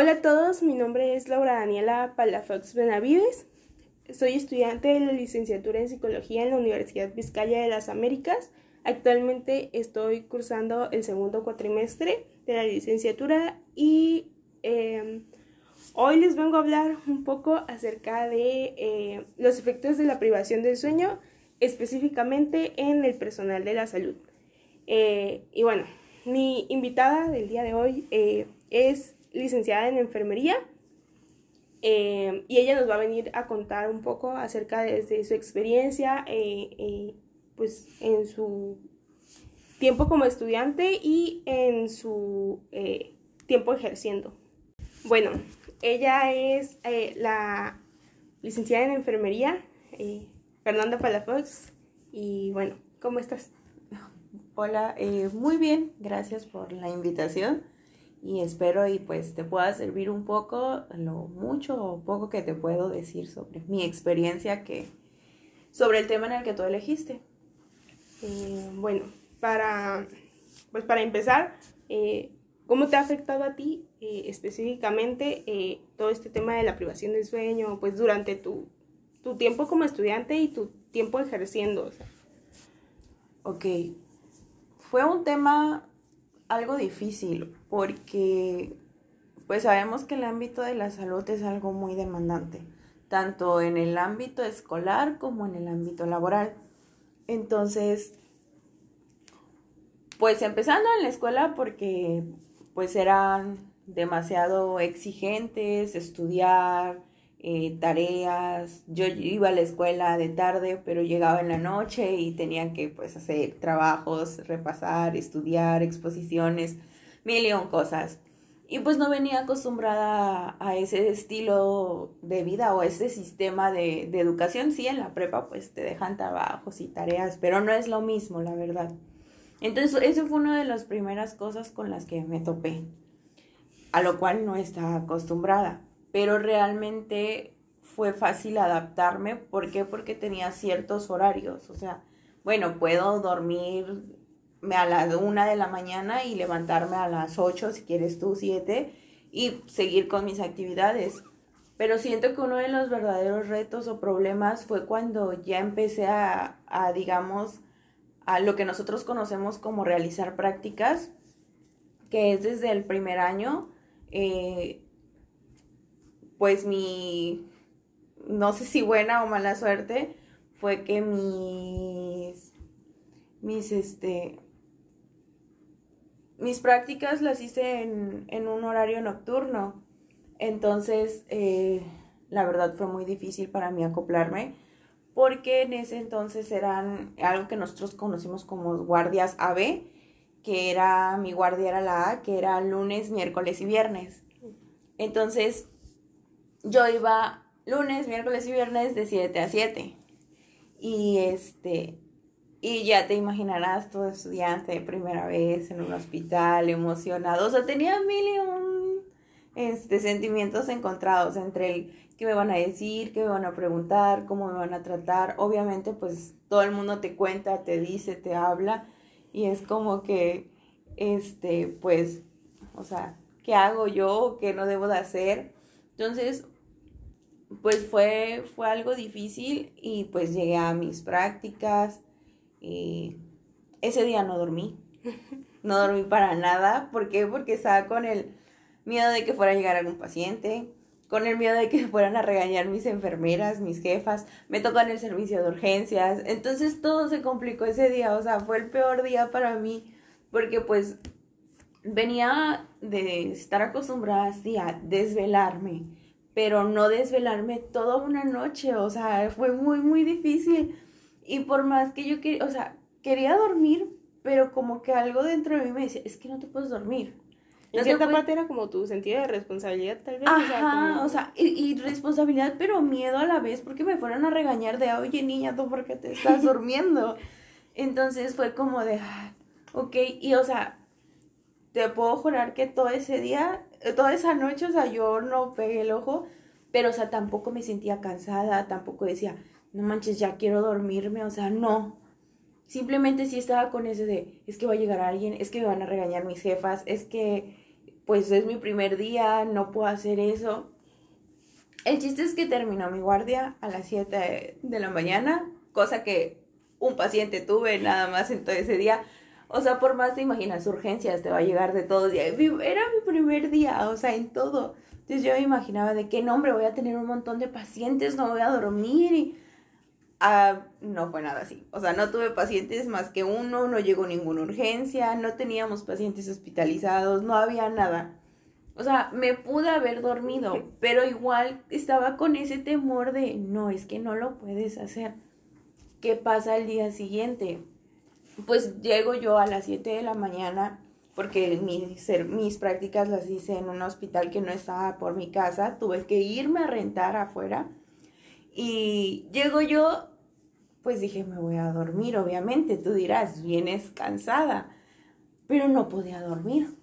Hola a todos, mi nombre es Laura Daniela Palafox Benavides. Soy estudiante de la licenciatura en Psicología en la Universidad Vizcaya de las Américas. Actualmente estoy cursando el segundo cuatrimestre de la licenciatura y eh, hoy les vengo a hablar un poco acerca de eh, los efectos de la privación del sueño, específicamente en el personal de la salud. Eh, y bueno, mi invitada del día de hoy eh, es licenciada en enfermería eh, y ella nos va a venir a contar un poco acerca de, su experiencia eh, pues en su tiempo como estudiante y en su tiempo ejerciendo. Bueno, ella es la licenciada en enfermería, Fernanda Palafox, y bueno, ¿cómo estás? Hola, muy bien, gracias por la invitación y espero y pues te pueda servir un poco, lo mucho o poco que te puedo decir sobre mi experiencia que sobre el tema en el que tú elegiste. Eh, bueno, para pues para empezar, eh, ¿cómo te ha afectado a ti eh, específicamente todo este tema de la privación del sueño, pues durante tu, tu tiempo como estudiante y tu tiempo ejerciendo? Ok, fue un tema algo difícil porque pues sabemos que el ámbito de la salud es algo muy demandante, tanto en el ámbito escolar como en el ámbito laboral. Entonces, pues empezando en la escuela porque pues eran demasiado exigentes, estudiar, eh, tareas. Yo iba a la escuela de tarde, pero llegaba en la noche y tenían que pues hacer trabajos, repasar, estudiar, exposiciones, mil y cosas. Y pues no venía acostumbrada a ese estilo de vida o ese sistema de, de educación. Sí, en la prepa pues te dejan trabajos y tareas, pero no es lo mismo, la verdad. Entonces, eso fue una de las primeras cosas con las que me topé, a lo cual no estaba acostumbrada pero realmente fue fácil adaptarme. ¿Por qué? Porque tenía ciertos horarios. O sea, bueno, puedo dormirme a las una de la mañana y levantarme a las 8, si quieres tú, 7, y seguir con mis actividades. Pero siento que uno de los verdaderos retos o problemas fue cuando ya empecé a, digamos, a lo que nosotros conocemos como realizar prácticas, que es desde el primer año. Eh, pues mi, no sé si buena o mala suerte, fue que mis, mis, este, mis prácticas las hice en, un horario nocturno. Entonces, eh, la verdad fue muy difícil para mí acoplarme porque en ese entonces eran algo que nosotros conocimos como guardias AB, que era mi guardia era la A, que era lunes, miércoles y viernes. Entonces, yo iba lunes, miércoles y viernes de 7 a 7. Y este, y ya te imaginarás, todo estudiante de primera vez en un hospital, emocionado. O sea, tenía mil y un este, sentimientos encontrados entre el qué me van a decir, qué me van a preguntar, cómo me van a tratar. Obviamente, pues todo el mundo te cuenta, te dice, te habla. Y es como que, este, pues, o sea, ¿qué hago yo? ¿Qué no debo de hacer? Entonces, pues fue, fue algo difícil y pues llegué a mis prácticas y ese día no dormí. No dormí para nada. ¿Por qué? Porque estaba con el miedo de que fuera a llegar algún paciente, con el miedo de que fueran a regañar mis enfermeras, mis jefas, me tocó en el servicio de urgencias. Entonces todo se complicó ese día, o sea, fue el peor día para mí porque pues venía de estar acostumbrada así a desvelarme pero no desvelarme toda una noche, o sea, fue muy, muy difícil. Y por más que yo quería, o sea, quería dormir, pero como que algo dentro de mí me decía, es que no te puedes dormir. En cierta parte era como tu sentido de responsabilidad, tal vez. Ajá, o sea, y, responsabilidad, pero miedo a la vez, porque me fueron a regañar de, oye, niña, ¿tú por qué te estás durmiendo? Entonces fue como de, ah, ok, y o sea, te puedo jurar que todo ese día toda esa noche, o sea, yo no pegué el ojo, pero, o sea, tampoco me sentía cansada, tampoco decía, no manches, ya quiero dormirme, o sea, no. Simplemente sí estaba con ese de, es que va a llegar alguien, es que me van a regañar mis jefas, es que pues es mi primer día, no puedo hacer eso. El chiste es que terminó mi guardia a las 7 de la mañana, cosa que un paciente tuve nada más en todo ese día. O sea, por más te imaginas urgencias, te va a llegar de todo. Era mi primer día, o sea, en todo. Entonces yo me imaginaba de qué nombre voy a tener un montón de pacientes, no voy a dormir y... Ah, no fue nada así. O sea, no tuve pacientes más que uno, no llegó ninguna urgencia, no teníamos pacientes hospitalizados, no había nada. O sea, me pude haber dormido, pero igual estaba con ese temor de, no, es que no lo puedes hacer. ¿Qué pasa el día siguiente? Pues llego yo a las 7 de la mañana, porque mis, mis prácticas las hice en un hospital que no estaba por mi casa, tuve que irme a rentar afuera. Y llego yo, pues dije, me voy a dormir, obviamente. Tú dirás, vienes cansada, pero no podía dormir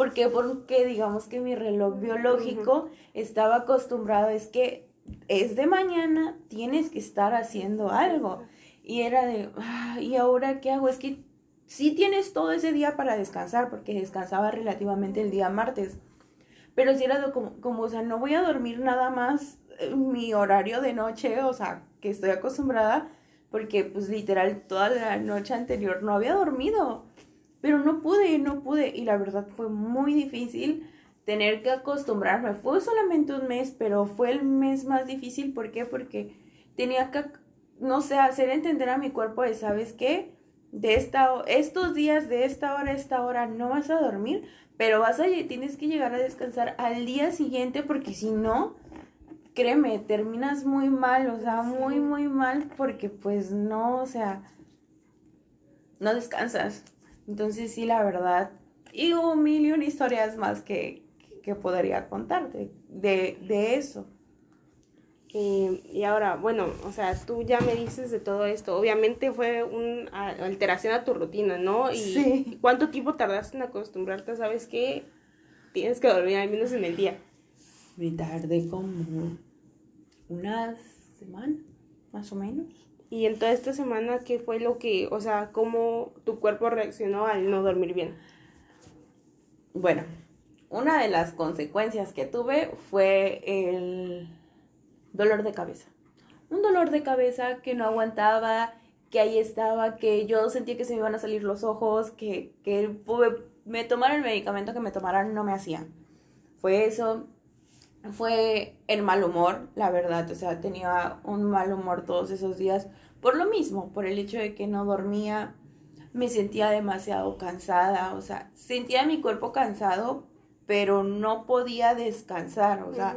¿Por qué? Porque digamos que mi reloj biológico estaba acostumbrado, es que es de mañana, tienes que estar haciendo algo. Y era de, ah, ¿y ahora qué hago? Es que sí tienes todo ese día para descansar, porque descansaba relativamente el día martes. Pero si era como, como, o sea, no voy a dormir nada más mi horario de noche, o sea, que estoy acostumbrada, porque pues literal toda la noche anterior no había dormido. Pero no pude, no pude. Y la verdad fue muy difícil tener que acostumbrarme. Fue solamente un mes, pero fue el mes más difícil. ¿Por qué? Porque tenía que, no sé, hacer entender a mi cuerpo de, ¿sabes qué? De esta, estos días, de esta hora a esta hora, no vas a dormir, pero vas a, tienes que llegar a descansar al día siguiente porque si no, créeme, terminas muy mal, o sea, muy, muy mal porque pues no, o sea, no descansas. Entonces sí, la verdad, y un millón historias más que, que podría contarte de, de eso. Y ahora, bueno, o sea, tú ya me dices de todo esto. Obviamente fue una alteración a tu rutina, ¿no? Y sí. ¿Cuánto tiempo tardaste en acostumbrarte? ¿Sabes qué? Tienes que dormir al menos en el día. Me tardé como una semana, más o menos. Y en toda esta semana, ¿qué fue lo que, o sea, cómo tu cuerpo reaccionó al no dormir bien? Bueno, una de las consecuencias que tuve fue el dolor de cabeza. Un dolor de cabeza que no aguantaba, que ahí estaba, que yo sentía que se me iban a salir los ojos, que, que me tomara el medicamento que me tomaran no me hacía. Fue eso, fue el mal humor, la verdad, o sea, tenía un mal humor todos esos días por lo mismo, por el hecho de que no dormía, me sentía demasiado cansada, o sea, sentía mi cuerpo cansado, pero no podía descansar, o sea,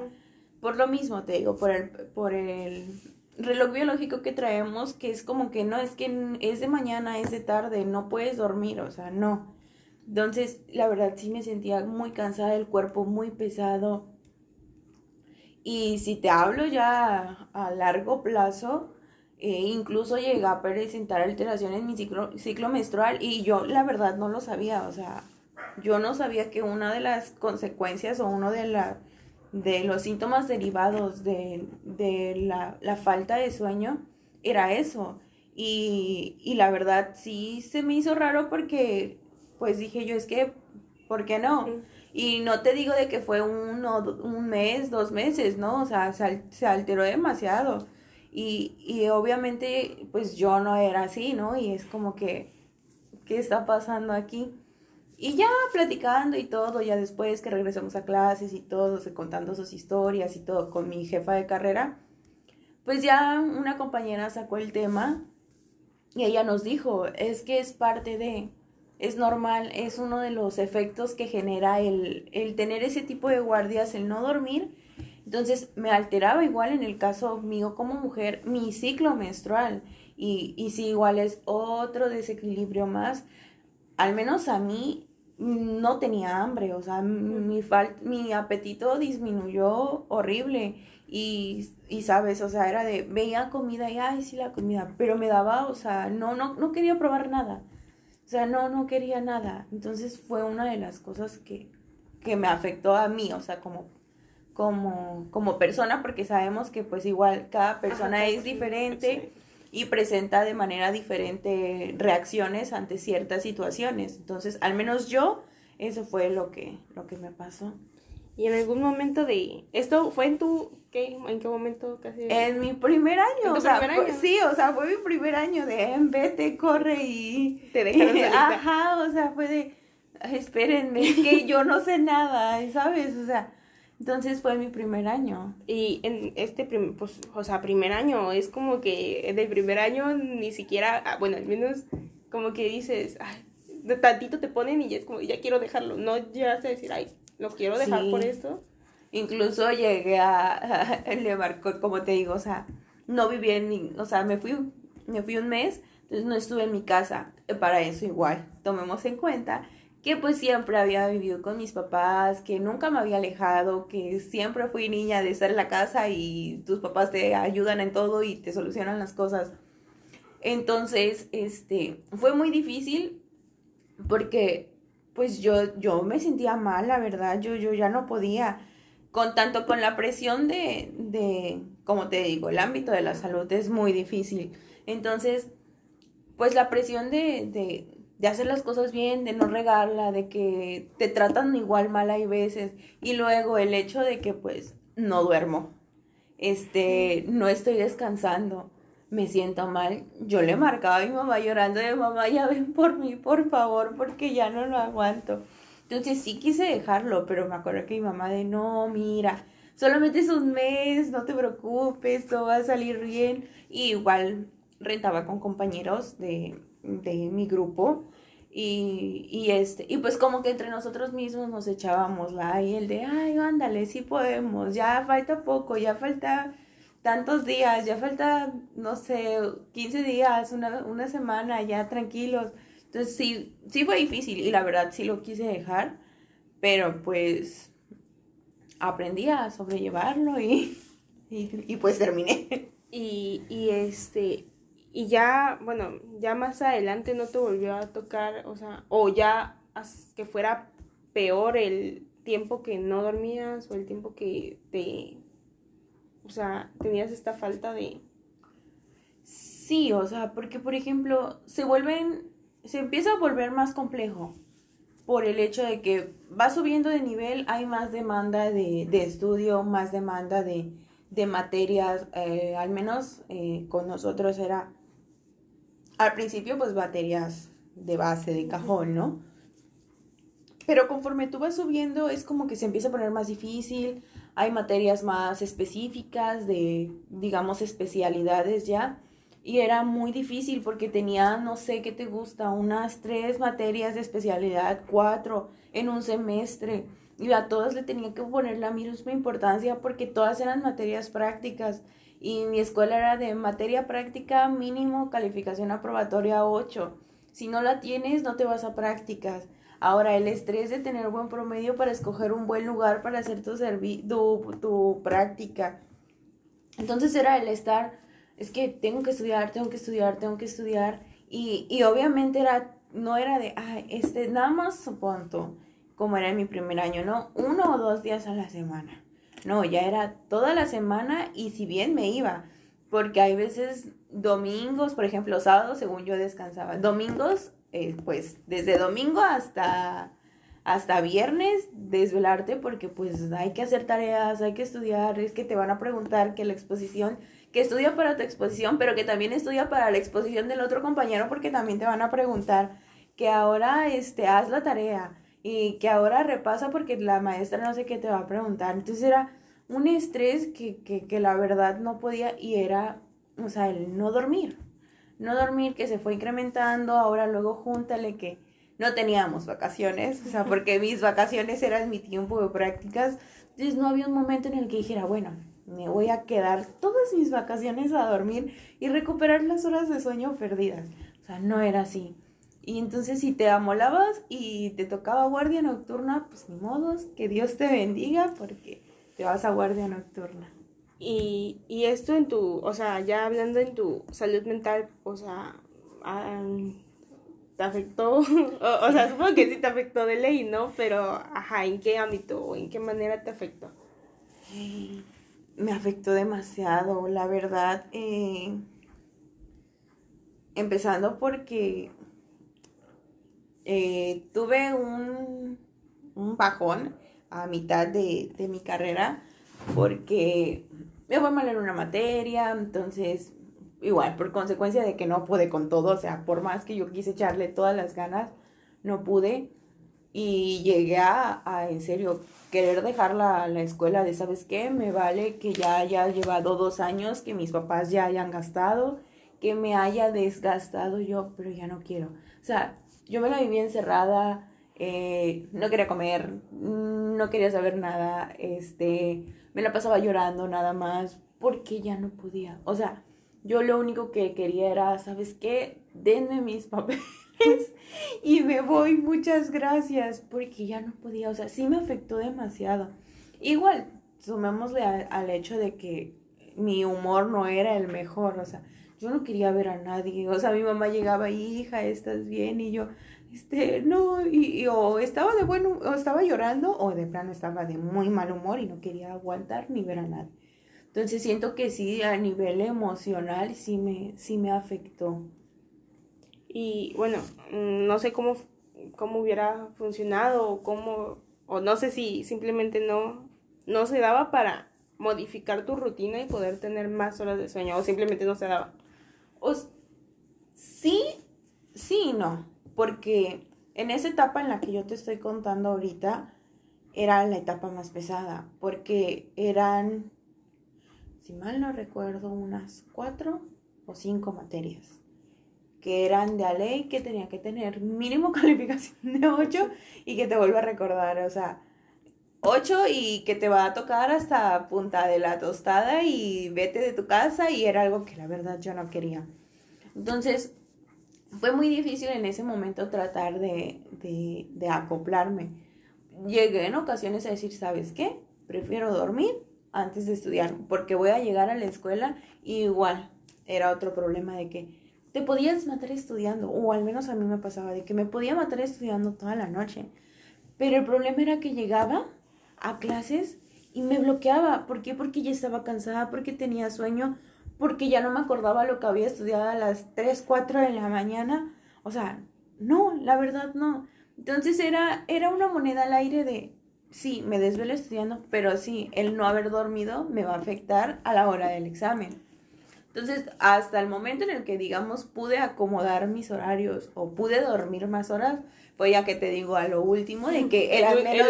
por lo mismo te digo, por el, por el reloj biológico que traemos, que es como que no, es que es de mañana, es de tarde, no puedes dormir, o sea, no. Entonces, la verdad sí me sentía muy cansada, el cuerpo muy pesado, y si te hablo ya a largo plazo, eh, incluso llegué a presentar alteraciones en mi ciclo, ciclo menstrual y yo la verdad no lo sabía, o sea, yo no sabía que una de las consecuencias o uno de, la, de los síntomas derivados de, la, falta de sueño era eso. Y, y la verdad sí se me hizo raro porque pues dije yo es que, ¿por qué no? Y no te digo de que fue uno, un mes, dos meses, ¿no? O sea, se, alteró demasiado. Y, y obviamente, pues yo no era así, ¿no? Y es como que, ¿qué está pasando aquí? Y ya platicando y todo, ya después que regresamos a clases y todo, contando sus historias y todo con mi jefa de carrera, pues ya una compañera sacó el tema y ella nos dijo, es que es parte de, es normal, es uno de los efectos que genera el, el tener ese tipo de guardias, el no dormir. Entonces me alteraba igual en el caso mío como mujer mi ciclo menstrual. Y, y si igual es otro desequilibrio más, al menos a mí no tenía hambre, o sea, mi, mi apetito disminuyó horrible. Y, y, sabes, o sea, era de, veía comida y, ay, sí, la comida, pero me daba, o sea, no, no, no quería probar nada. O sea, no, no quería nada. Entonces fue una de las cosas que, que me afectó a mí, o sea, como, como, como persona, porque sabemos que pues igual cada persona es diferente y presenta de manera diferente reacciones ante ciertas situaciones. Entonces, al menos yo eso fue lo que, lo que me pasó. Y en algún momento de... ¿Esto fue en tu... ¿qué? ¿En qué momento casi? En mi primer año, ¿En tu o sea, primer fue- año? sí, o sea, fue mi primer año de "Em, vete, corre y... Te dejaron. Ajá, o sea, fue de, "Ay, espérenme, es que yo no sé nada, ¿sabes? O sea, entonces fue mi primer año. Y en este, prim- pues, o sea, primer año, es como que del primer año ni siquiera, ah, bueno, al menos como que dices, ay, de tantito te ponen y ya es como, ya quiero dejarlo, no llegaste a decir, ay, lo quiero dejar Sí. por esto. Incluso llegué a, le marcó, como te digo, o sea, no viví en, o sea, me fui, me fui un mes, entonces no estuve en mi casa. Eh, Para eso igual, tomemos en cuenta que pues siempre había vivido con mis papás, que nunca me había alejado, que siempre fui niña de estar en la casa y tus papás te ayudan en todo y te solucionan las cosas. Entonces, este, fue muy difícil porque pues yo, yo me sentía mal, la verdad, yo, yo ya no podía, con tanto con la presión de, de, como te digo, el ámbito de la salud es muy difícil. Entonces, pues la presión de, de, de hacer las cosas bien, de no regarla, de que te tratan igual mal hay veces, y luego el hecho de que pues no duermo, este, no estoy descansando, me siento mal. Yo le marcaba a mi mamá llorando de mamá, ya ven por mí, por favor, porque ya no lo aguanto. Entonces sí quise dejarlo, pero me acuerdo que mi mamá de no, mira, solamente es un mes, no te preocupes, todo va a salir bien. Y igual rentaba con compañeros de, de mi grupo. Y, y este, y pues como que entre nosotros mismos nos echábamos la y el de ay, ándale, sí podemos, ya falta poco, ya falta tantos días, ya falta, no sé, 15 días, una, una semana, ya tranquilos. Entonces sí, sí fue difícil y la verdad sí lo quise dejar, pero pues aprendí a sobrellevarlo y, y, y pues terminé. Y, y este, y ya, bueno, ya más adelante no te volvió a tocar, o sea, o ya que fuera peor el tiempo que no dormías o el tiempo que te, o sea, tenías esta falta de... Sí, o sea, porque por ejemplo, se vuelven, se empieza a volver más complejo por el hecho de que va subiendo de nivel, hay más demanda de, de estudio, más demanda de, de materias, eh, al menos eh, con nosotros era, al principio pues materias de base, de cajón, ¿no? Pero conforme tú vas subiendo es como que se empieza a poner más difícil, hay materias más específicas de, digamos, especialidades ya. Y era muy difícil porque tenía, no sé qué te gusta, unas tres materias de especialidad, cuatro en un semestre. Y a todas le tenía que poner la misma importancia porque todas eran materias prácticas. Y mi escuela era de materia práctica mínimo, calificación aprobatoria 8. Si no la tienes, no te vas a prácticas. Ahora, el estrés de tener buen promedio para escoger un buen lugar para hacer tu, servi tu, práctica. Entonces era el estar, es que tengo que estudiar, tengo que estudiar, tengo que estudiar. Y, y obviamente era, no era de, ay, este, nada más supongo, como era en mi primer año, ¿no? Uno o dos días a la semana. No, ya era toda la semana y si bien me iba, porque hay veces domingos, por ejemplo, sábados, según yo descansaba. Domingos, eh, pues desde domingo hasta, hasta viernes, desvelarte porque pues hay que hacer tareas, hay que estudiar, es que te van a preguntar que la exposición, que estudia para tu exposición, pero que también estudia para la exposición del otro compañero porque también te van a preguntar que ahora este, haz la tarea y que ahora repasa porque la maestra no sé qué te va a preguntar. Entonces era un estrés que, que, que la verdad no podía y era, o sea, el no dormir. No dormir que se fue incrementando, ahora luego júntale que no teníamos vacaciones, o sea, porque mis vacaciones eran mi tiempo de prácticas, entonces no había un momento en el que dijera, bueno, me voy a quedar todas mis vacaciones a dormir y recuperar las horas de sueño perdidas. O sea, no era así. Y entonces si te amolabas y te tocaba guardia nocturna, pues ni modos, que Dios te bendiga porque te vas a guardia nocturna. Y, y esto en tu, o sea, ya hablando en tu salud mental, o sea, ¿te afectó? o, o sea, supongo que sí te afectó de ley, ¿no? Pero, ajá, ¿en qué ámbito o en qué manera te afectó? Me afectó demasiado, la verdad. eh, empezando porque eh, tuve un, un, bajón a mitad de, de mi carrera porque me fue mal en una materia, entonces igual, por consecuencia de que no pude con todo, o sea, por más que yo quise echarle todas las ganas, no pude. Y llegué a, a en serio, querer dejar la, la, escuela de, ¿sabes qué? Me vale que ya haya llevado dos años, que mis papás ya hayan gastado, que me haya desgastado yo, pero ya no quiero. O sea, yo me la viví encerrada, eh, no quería comer, no quería saber nada, este, me la pasaba llorando nada más, porque ya no podía. O sea, yo lo único que quería era, ¿sabes qué? Denme mis papeles y me voy, muchas gracias, porque ya no podía, o sea, sí me afectó demasiado. Igual, sumémosle al hecho de que mi humor no era el mejor, o sea, yo no quería ver a nadie, o sea, mi mamá llegaba, hija, ¿estás bien? Y yo, este, no, y, o estaba de bueno, o estaba llorando, o de plano estaba de muy mal humor y no quería aguantar ni ver a nadie. Entonces siento que sí, a nivel emocional sí me, sí me afectó. Y bueno, mm, no sé cómo, cómo hubiera funcionado o cómo, o no sé si simplemente no, no se daba para modificar tu rutina y poder tener más horas de sueño o simplemente no se daba. Sí, sí y no, porque en esa etapa en la que yo te estoy contando ahorita, era la etapa más pesada, porque eran si mal no recuerdo, unas cuatro o cinco materias que eran de a ley que tenía que tener mínimo calificación de 8 y que te vuelvo a recordar, o sea, 8 y que te va a tocar hasta punta de la tostada y vete de tu casa y era algo que la verdad yo no quería. Entonces, fue muy difícil en ese momento tratar de, de, de acoplarme. Llegué en ocasiones a decir, ¿sabes qué? Prefiero dormir antes de estudiar, porque voy a llegar a la escuela y igual era otro problema de que te podías matar estudiando, o al menos a mí me pasaba de que me podía matar estudiando toda la noche. Pero el problema era que llegaba a clases y me bloqueaba. ¿Por qué? Porque ya estaba cansada, porque tenía sueño, porque ya no me acordaba lo que había estudiado a las 3, 4 de la mañana. O sea, no, la verdad no. Entonces era, era una moneda al aire de sí, me desvelo estudiando, pero sí, el no haber dormido me va a afectar a la hora del examen. Entonces, hasta el momento en el que, digamos, pude acomodar mis horarios o pude dormir más horas, pues ya que te digo a lo último, de que eran, menos,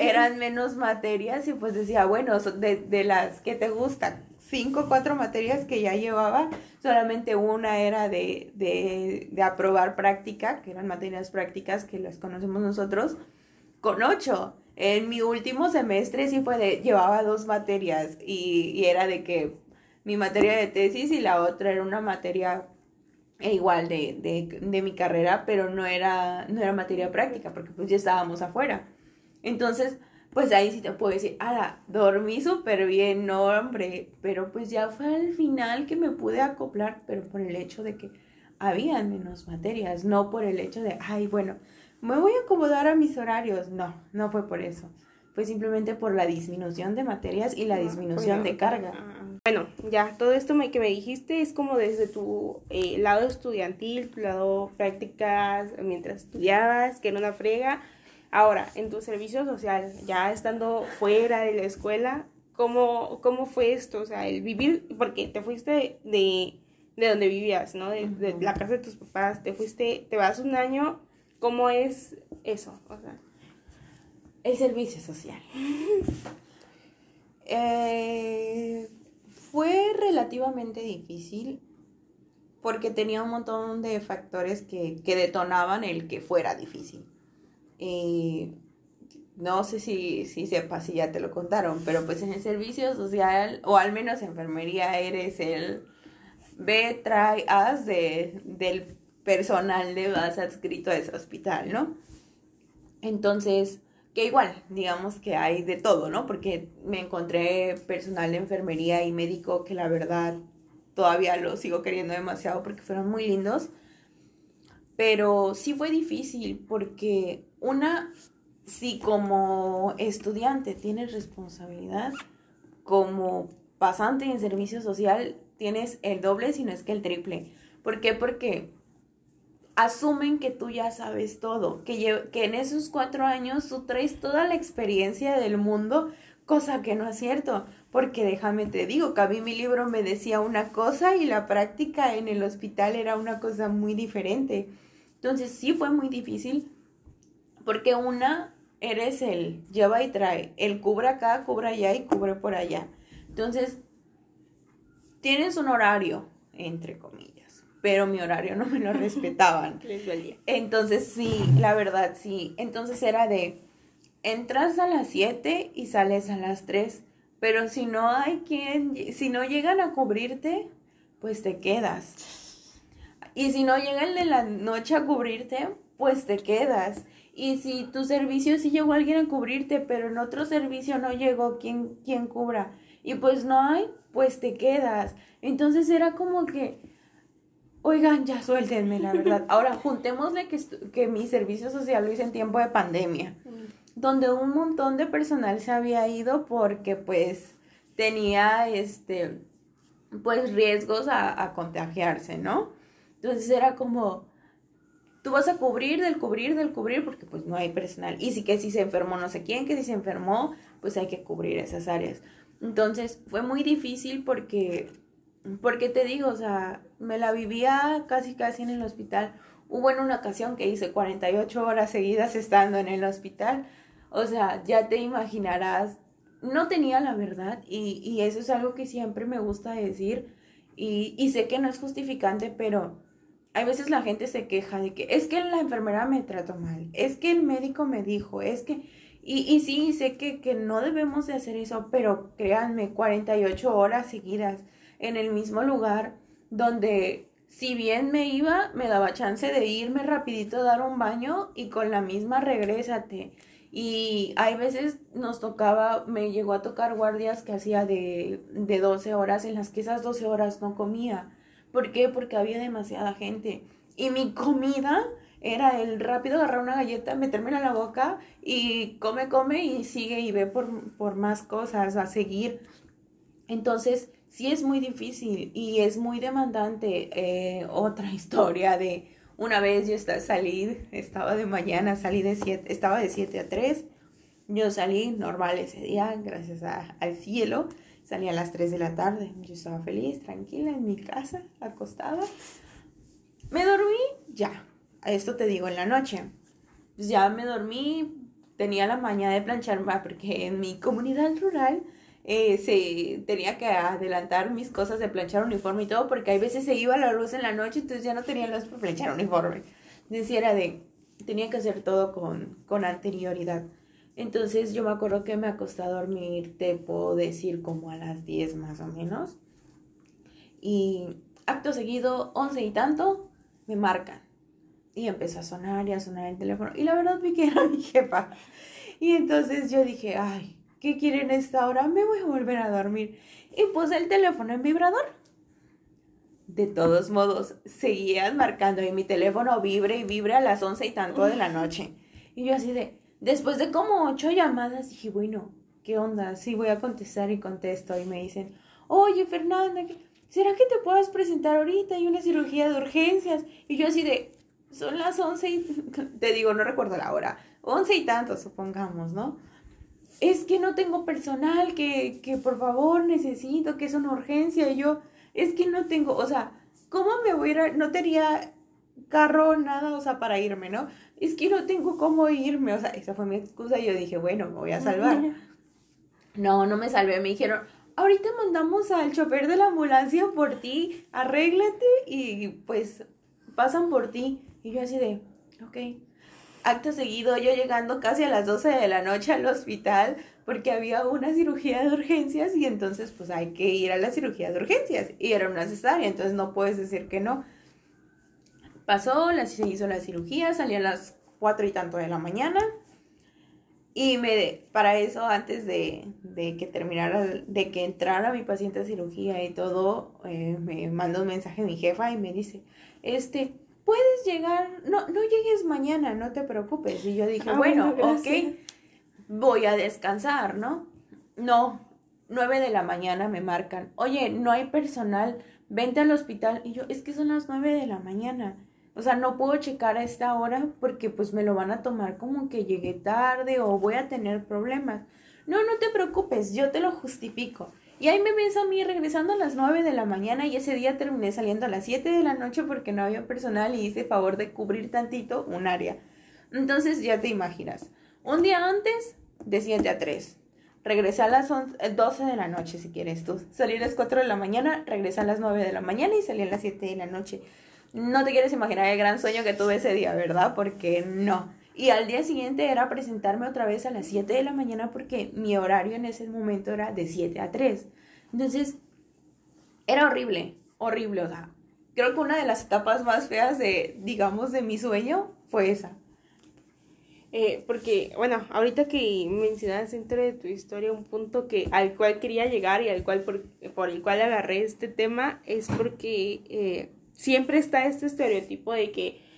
eran menos materias y pues decía, bueno, de, de las que te gustan, cinco o cuatro materias que ya llevaba, solamente una era de, de, de aprobar práctica, que eran materias prácticas que las conocemos nosotros, con ocho. En mi último semestre sí fue de, llevaba dos materias y, era de que mi materia de tesis y la otra era una materia igual de, de, mi carrera, pero no era, no era materia práctica porque pues ya estábamos afuera. Entonces, pues ahí sí te puedo decir, ala, dormí súper bien, no hombre, pero pues ya fue al final que me pude acoplar, pero por el hecho de que había menos materias, no por el hecho de, ay, bueno, me voy a acomodar a mis horarios. No, no fue por eso. Fue simplemente por la disminución de materias y la ah, disminución de carga. Bueno, ya, todo esto que me dijiste es como desde tu eh, lado estudiantil, tu lado prácticas, mientras estudiabas, que era una frega. Ahora, en tu servicio social, ya estando fuera de la escuela, ¿cómo, cómo fue esto? O sea, el vivir, porque te fuiste de, de donde vivías, ¿no? De, de la casa de tus papás, te fuiste, te vas un año ¿Cómo es eso? O sea, el servicio social. Eh, fue relativamente difícil porque tenía un montón de factores que, detonaban el que fuera difícil. no sé si, si sepas si ya te lo contaron, pero pues en el servicio social, o al menos enfermería, eres el ve, trae, haz de, del personal de base adscrito a ese hospital, ¿no? Entonces, que igual, digamos que hay de todo, ¿no? Porque me encontré personal de enfermería y médico que la verdad todavía lo sigo queriendo demasiado porque fueron muy lindos. Pero sí fue difícil porque una, si como estudiante tienes responsabilidad, como pasante en servicio social tienes el doble, si no es que el triple. ¿Por qué? Porque asumen que tú ya sabes todo, que, que en esos cuatro años tú traes toda la experiencia del mundo, cosa que no es cierto, porque déjame te digo, que a mí mi libro me decía una cosa y la práctica en el hospital era una cosa muy diferente. Entonces sí fue muy difícil, porque una, eres el lleva y trae, el cubre acá, cubre allá y cubre por allá. Entonces, tienes un horario, entre comillas, pero mi horario no me lo respetaban. Entonces, sí, la verdad, sí. Entonces era de, entras a las 7 y sales a las 3, pero si no hay quien, si no llegan a cubrirte, pues te quedas. Y si no llegan de la noche a cubrirte, pues te quedas. Y si tu servicio sí llegó alguien a cubrirte, pero en otro servicio no llegó quien, quien cubra, y pues no hay, pues te quedas. Entonces era como que, oigan, ya suéltenme, la verdad. Ahora, juntémosle que, que mi servicio social lo hice en tiempo de pandemia, donde un montón de personal se había ido porque pues tenía, este, pues riesgos a, a contagiarse, ¿no? Entonces era como, tú vas a cubrir del cubrir del cubrir porque pues no hay personal. Y si que si se enfermó no sé quién, que si se enfermó, pues hay que cubrir esas áreas. Entonces fue muy difícil porque, porque te digo, o sea, me la vivía casi casi en el hospital. Hubo en una ocasión que hice 48 horas seguidas estando en el hospital. O sea, ya te imaginarás, no tenía la verdad y, y eso es algo que siempre me gusta decir y, y sé que no es justificante, pero hay veces la gente se queja de que es que la enfermera me trató mal, es que el médico me dijo, es que y, y sí, sé que, que no debemos de hacer eso, pero créanme, 48 horas seguidas en el mismo lugar donde si bien me iba, me daba chance de irme rapidito a dar un baño y con la misma regrésate. Y hay veces nos tocaba, me llegó a tocar guardias que hacía de, de 12 horas en las que esas 12 horas no comía. ¿Por qué? Porque había demasiada gente. Y mi comida era el rápido agarrar una galleta, metérmela en la boca y come, come y sigue y ve por, por más cosas, a seguir. Entonces, sí es muy difícil y es muy demandante. Eh, otra historia de una vez yo salí, estaba de mañana, salí de siete, estaba de 7 a 3. Yo salí normal ese día, gracias al cielo. Salí a las 3 de la tarde. Yo estaba feliz, tranquila en mi casa, acostada. Me dormí, ya, esto te digo en la noche. Pues ya me dormí, tenía la mañana de planchar, porque en mi comunidad rural eh, se tenía que adelantar mis cosas de planchar uniforme y todo, porque hay veces se iba la luz en la noche, entonces ya no tenía luz para planchar uniforme. Decía era de, tenía que hacer todo con, con anterioridad. Entonces yo me acuerdo que me acosté a dormir, te puedo decir como a las 10 más o menos. Y acto seguido, 11 y tanto, me marcan. Y empezó a sonar y a sonar el teléfono. Y la verdad vi que era mi jefa. Y entonces yo dije, ay, ¿qué quieren esta hora? Me voy a volver a dormir. Y puse el teléfono en vibrador. De todos modos, seguían marcando y mi teléfono vibre y vibre a las once y tanto de la noche. Y yo así de, después de como ocho llamadas, dije, bueno, ¿qué onda? Sí, voy a contestar y contesto. Y me dicen, oye, Fernanda, ¿será que te puedas presentar ahorita? Hay una cirugía de urgencias. Y yo así de, son las once y, te digo, no recuerdo la hora, once y tanto, supongamos, ¿no? Es que no tengo personal, que, que por favor necesito, que es una urgencia, y yo, es que no tengo, o sea, ¿cómo me voy a ir? No tenía carro, nada, o sea, para irme, ¿no? Es que no tengo cómo irme, o sea, esa fue mi excusa y yo dije, bueno, me voy a salvar. No, no me salvé, me dijeron, ahorita mandamos al chofer de la ambulancia por ti, arréglate y pues pasan por ti. Y yo así de, ok. Acto seguido, yo llegando casi a las 12 de la noche al hospital porque había una cirugía de urgencias y entonces pues hay que ir a la cirugía de urgencias y era una cesárea, entonces no puedes decir que no. Pasó, se hizo la cirugía, salí a las 4 y tanto de la mañana y me, para eso, antes de, de, que terminara, de que entrara mi paciente a cirugía y todo, eh, me mandó un mensaje mi jefa y me dice, este, puedes llegar, no, no llegues mañana, no te preocupes. Y yo dije, ah, bueno, ok, voy a descansar, ¿no? No, nueve de la mañana me marcan, oye, no hay personal, vente al hospital. Y yo, es que son las nueve de la mañana. O sea, no puedo checar a esta hora porque pues me lo van a tomar como que llegué tarde o voy a tener problemas. No, no te preocupes, yo te lo justifico. Y ahí me ves a mí regresando a las 9 de la mañana y ese día terminé saliendo a las 7 de la noche porque no había personal y hice favor de cubrir tantito un área. Entonces ya te imaginas. Un día antes, de 7 a 3. Regresé a las 12 eh, de la noche si quieres tú. Salí a las 4 de la mañana, regresé a las 9 de la mañana y salí a las 7 de la noche. No te quieres imaginar el gran sueño que tuve ese día, ¿verdad? Porque no. Y al día siguiente era presentarme otra vez a las 7 de la mañana porque mi horario en ese momento era de 7 a 3. Entonces, era horrible, horrible. O sea, creo que una de las etapas más feas de, digamos, de mi sueño fue esa. Eh, porque, bueno, ahorita que mencionas dentro de tu historia un punto que al cual quería llegar y al cual por, por el cual agarré este tema es porque eh, siempre está este estereotipo de que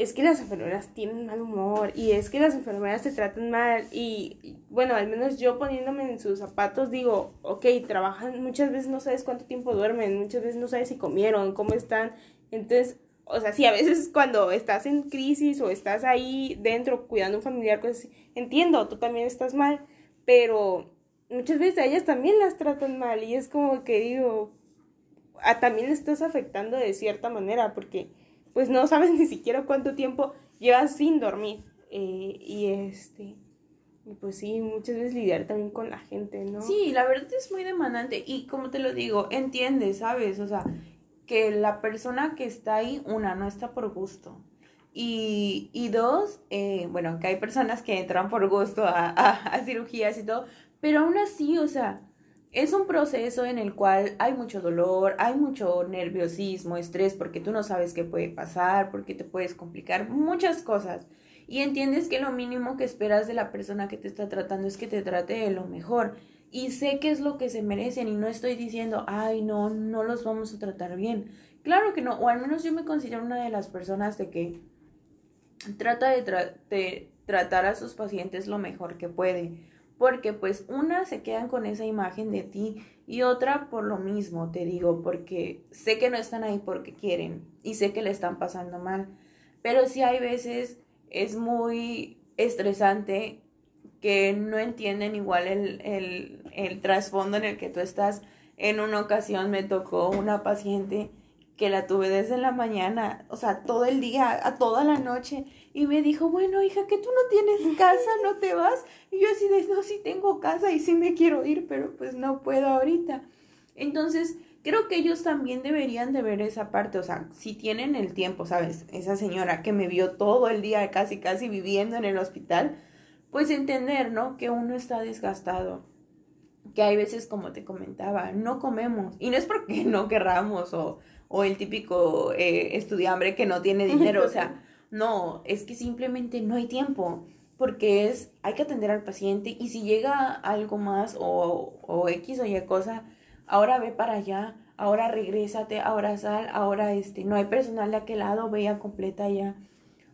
es que las enfermeras tienen mal humor y es que las enfermeras se tratan mal y, bueno, al menos yo poniéndome en sus zapatos digo, ok, trabajan, muchas veces no sabes cuánto tiempo duermen, muchas veces no sabes si comieron, cómo están, entonces, o sea, sí, a veces cuando estás en crisis o estás ahí dentro cuidando a un familiar, pues entiendo, tú también estás mal, pero muchas veces a ellas también las tratan mal y es como que digo, a, también le estás afectando de cierta manera porque pues no sabes ni siquiera cuánto tiempo llevas sin dormir. Eh, y este, pues sí, muchas veces lidiar también con la gente, ¿no? Sí, la verdad es muy demandante y como te lo digo, entiendes, ¿sabes? O sea, que la persona que está ahí, una, no está por gusto. Y, y dos, eh, bueno, que hay personas que entran por gusto a, a cirugías y todo, pero aún así, o sea, es un proceso en el cual hay mucho dolor, hay mucho nerviosismo, estrés, porque tú no sabes qué puede pasar, porque te puedes complicar muchas cosas. Y entiendes que lo mínimo que esperas de la persona que te está tratando es que te trate de lo mejor. Y sé que es lo que se merecen y no estoy diciendo, ay, no, no los vamos a tratar bien. Claro que no, o al menos yo me considero una de las personas de que trata de, de tratar a sus pacientes lo mejor que puede porque pues una se quedan con esa imagen de ti y otra por lo mismo, te digo, porque sé que no están ahí porque quieren y sé que le están pasando mal, pero sí hay veces es muy estresante que no entienden igual el, el, trasfondo en el que tú estás. En una ocasión me tocó una paciente que la tuve desde la mañana, o sea, todo el día, a toda la noche, y me dijo, bueno, hija, que tú no tienes casa, no te vas. Y yo así de, no, sí tengo casa y sí me quiero ir, pero pues no puedo ahorita. Entonces, creo que ellos también deberían de ver esa parte, o sea, si tienen el tiempo, ¿sabes? Esa señora que me vio todo el día casi, casi viviendo en el hospital, pues entender, ¿no? Que uno está desgastado, que hay veces, como te comentaba, no comemos, y no es porque no querramos o o el típico eh, estudiambre que no tiene dinero, o sea, no, es que simplemente no hay tiempo, porque es, hay que atender al paciente y si llega algo más o, o X o Y cosa, ahora ve para allá, ahora regrésate, ahora sal, ahora este, no hay personal de aquel lado, ve a completa ya.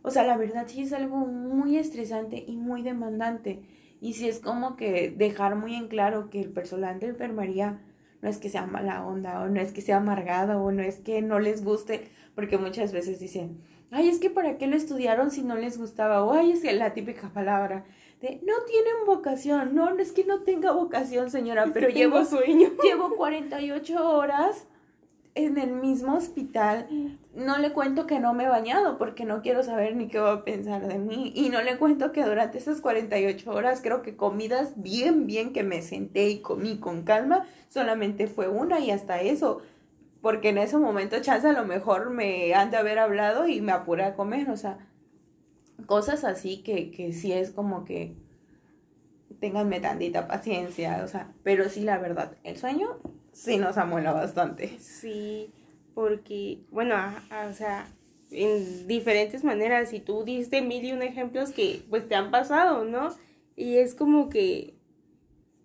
O sea, la verdad sí es algo muy estresante y muy demandante. Y sí es como que dejar muy en claro que el personal de enfermería no es que sea mala onda o no es que sea amargado o no es que no les guste, porque muchas veces dicen, ay, es que para qué lo estudiaron si no les gustaba, o ay, es que la típica palabra de no tienen vocación, no, no es que no tenga vocación, señora, pero llevo sueño. Llevo 48 horas en el mismo hospital. No le cuento que no me he bañado porque no quiero saber ni qué va a pensar de mí. Y no le cuento que durante esas 48 horas creo que comidas bien, bien que me senté y comí con calma, solamente fue una y hasta eso. Porque en ese momento chance a lo mejor me han de haber hablado y me apuré a comer. O sea, cosas así que, que sí es como que ténganme tantita paciencia. O sea, pero sí la verdad, el sueño sí nos amuela bastante. Sí, porque, bueno, o sea, en diferentes maneras, y tú diste mil y un ejemplos que pues te han pasado, ¿no? Y es como que,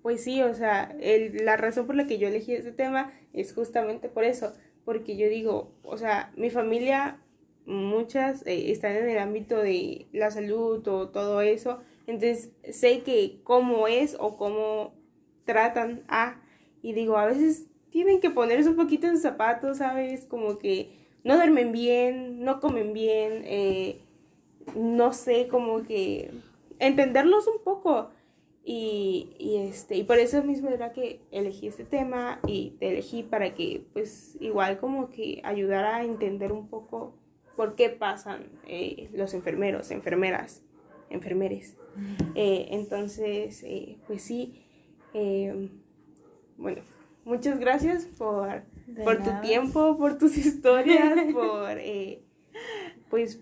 pues sí, o sea, el, la razón por la que yo elegí este tema es justamente por eso, porque yo digo, o sea, mi familia, muchas eh, están en el ámbito de la salud o todo eso, entonces sé que cómo es o cómo tratan a y digo, a veces tienen que ponerse un poquito en zapatos, ¿sabes? Como que no duermen bien, no comen bien, eh, no sé, como que entenderlos un poco. Y, y, este, y por eso mismo era que elegí este tema y te elegí para que pues igual como que ayudara a entender un poco por qué pasan eh, los enfermeros, enfermeras, enfermeres. Eh, entonces, eh, pues sí, bueno, muchas gracias por, por tu tiempo, por tus historias, por, pues,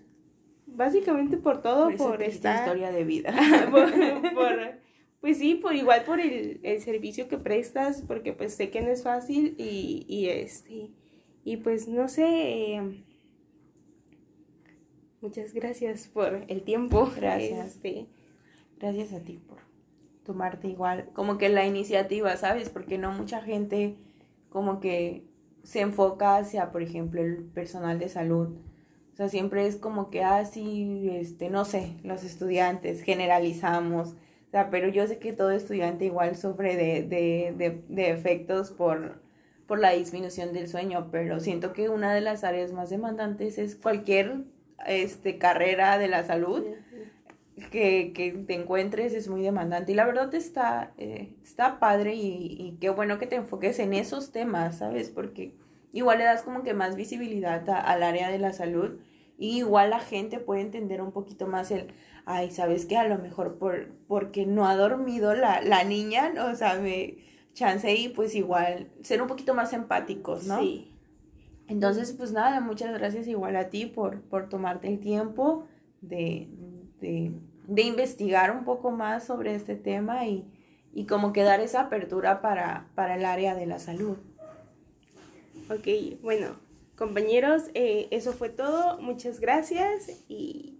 básicamente por todo, por, esta historia de vida. por pues sí, por igual por el, servicio que prestas, porque pues sé que no es fácil y, y este, y pues no sé, em, muchas gracias por el tiempo. Gracias. Este, gracias a ti por tomarte igual, como que la iniciativa, ¿sabes? Porque no mucha gente como que se enfoca hacia, por ejemplo, el personal de salud. O sea, siempre es como que, así, ah, este, no sé, los estudiantes, generalizamos o sea, pero yo sé que todo estudiante igual sufre de, de, de, de efectos por, por la disminución del sueño, pero siento que una de las áreas más demandantes es cualquier este, carrera de la salud que, que te encuentres es muy demandante. Y la verdad está, eh, está padre y, y, qué bueno que te enfoques en esos temas, ¿sabes? Porque igual le das como que más visibilidad al área de la salud y igual la gente puede entender un poquito más el, ay, ¿sabes qué? A lo mejor por, porque no ha dormido la, la niña, ¿no? O sea, me chance y pues igual ser un poquito más empáticos, ¿no? Sí. Entonces, pues nada, muchas gracias igual a ti por, por tomarte el tiempo de, de, de investigar un poco más sobre este tema y, y como que dar esa apertura para, para el área de la salud. Ok, bueno, compañeros, eh, eso fue todo. Muchas gracias y